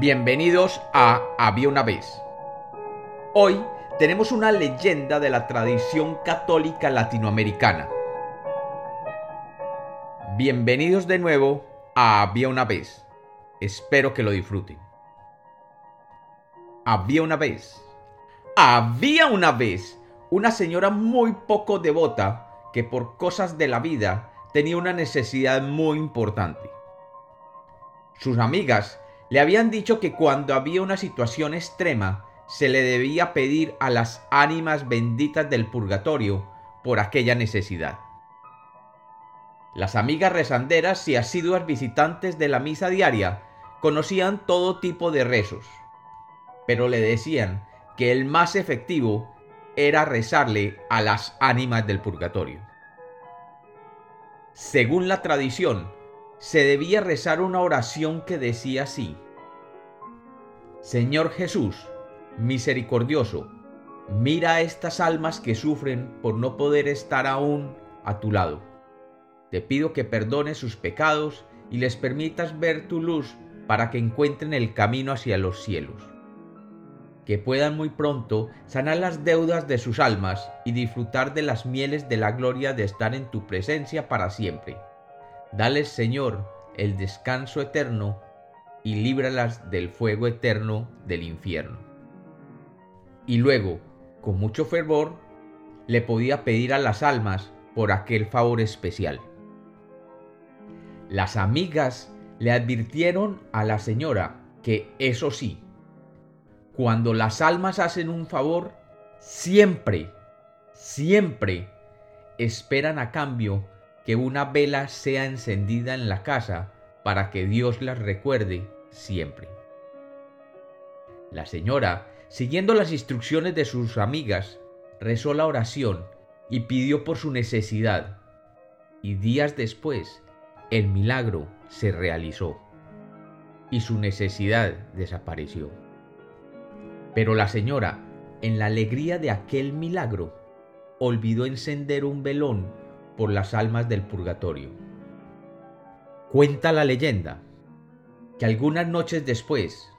Bienvenidos a Había una vez. Hoy tenemos una leyenda de la tradición católica latinoamericana. Bienvenidos de nuevo a Había una vez. Espero que lo disfruten. Había una vez. Había una vez una señora muy poco devota que por cosas de la vida tenía una necesidad muy importante. Sus amigas le habían dicho que cuando había una situación extrema se le debía pedir a las ánimas benditas del purgatorio por aquella necesidad. Las amigas rezanderas y asiduas visitantes de la misa diaria conocían todo tipo de rezos, pero le decían que el más efectivo era rezarle a las ánimas del purgatorio. Según la tradición, se debía rezar una oración que decía así. Señor Jesús, misericordioso, mira a estas almas que sufren por no poder estar aún a tu lado. Te pido que perdones sus pecados y les permitas ver tu luz para que encuentren el camino hacia los cielos. Que puedan muy pronto sanar las deudas de sus almas y disfrutar de las mieles de la gloria de estar en tu presencia para siempre Dales, Señor, el descanso eterno y líbralas del fuego eterno del infierno. Y luego, con mucho fervor, le podía pedir a las almas por aquel favor especial. Las amigas le advirtieron a la señora que, eso sí, cuando las almas hacen un favor, siempre, siempre esperan a cambio que una vela sea encendida en la casa para que Dios las recuerde siempre. La señora, siguiendo las instrucciones de sus amigas, rezó la oración y pidió por su necesidad. Y días después, el milagro se realizó y su necesidad desapareció. Pero la señora, en la alegría de aquel milagro, olvidó encender un velón por las almas del purgatorio. Cuenta la leyenda que algunas noches después,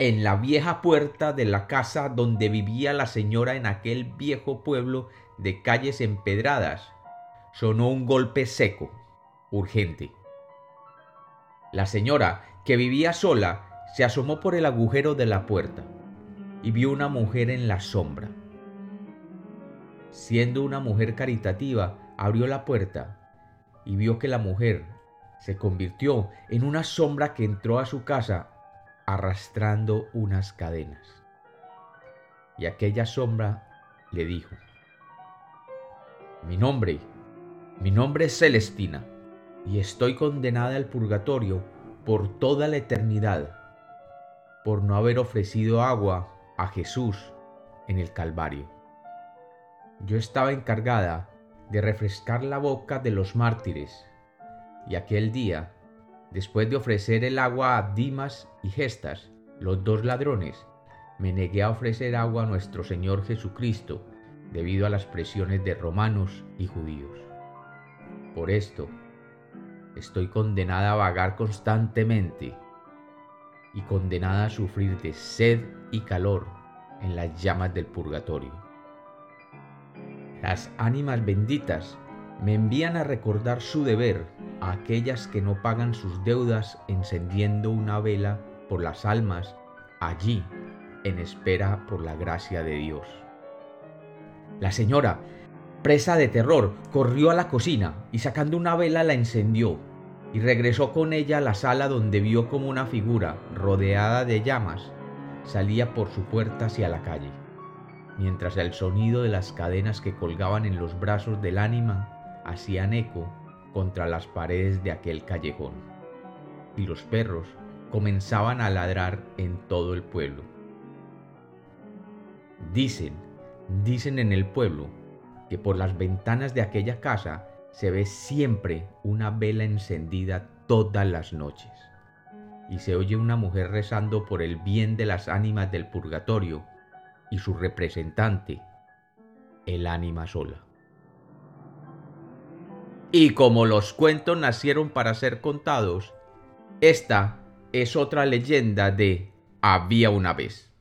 en la vieja puerta de la casa donde vivía la señora en aquel viejo pueblo de calles empedradas, sonó un golpe seco, urgente. La señora, que vivía sola, se asomó por el agujero de la puerta y vio una mujer en la sombra. Siendo una mujer caritativa, abrió la puerta y vio que la mujer se convirtió en una sombra que entró a su casa arrastrando unas cadenas. Y aquella sombra le dijo, mi nombre, mi nombre es Celestina, y estoy condenada al purgatorio por toda la eternidad, por no haber ofrecido agua a Jesús en el Calvario. Yo estaba encargada de refrescar la boca de los mártires. Y aquel día, después de ofrecer el agua a Dimas y Gestas, los dos ladrones, me negué a ofrecer agua a nuestro Señor Jesucristo debido a las presiones de romanos y judíos. Por esto, estoy condenada a vagar constantemente y condenada a sufrir de sed y calor en las llamas del purgatorio. Las ánimas benditas me envían a recordar su deber a aquellas que no pagan sus deudas encendiendo una vela por las almas allí en espera por la gracia de Dios. La señora, presa de terror, corrió a la cocina y sacando una vela la encendió y regresó con ella a la sala donde vio como una figura rodeada de llamas salía por su puerta hacia la calle mientras el sonido de las cadenas que colgaban en los brazos del ánima hacían eco contra las paredes de aquel callejón. Y los perros comenzaban a ladrar en todo el pueblo. Dicen, dicen en el pueblo, que por las ventanas de aquella casa se ve siempre una vela encendida todas las noches. Y se oye una mujer rezando por el bien de las ánimas del purgatorio y su representante, el ánima sola. Y como los cuentos nacieron para ser contados, esta es otra leyenda de había una vez.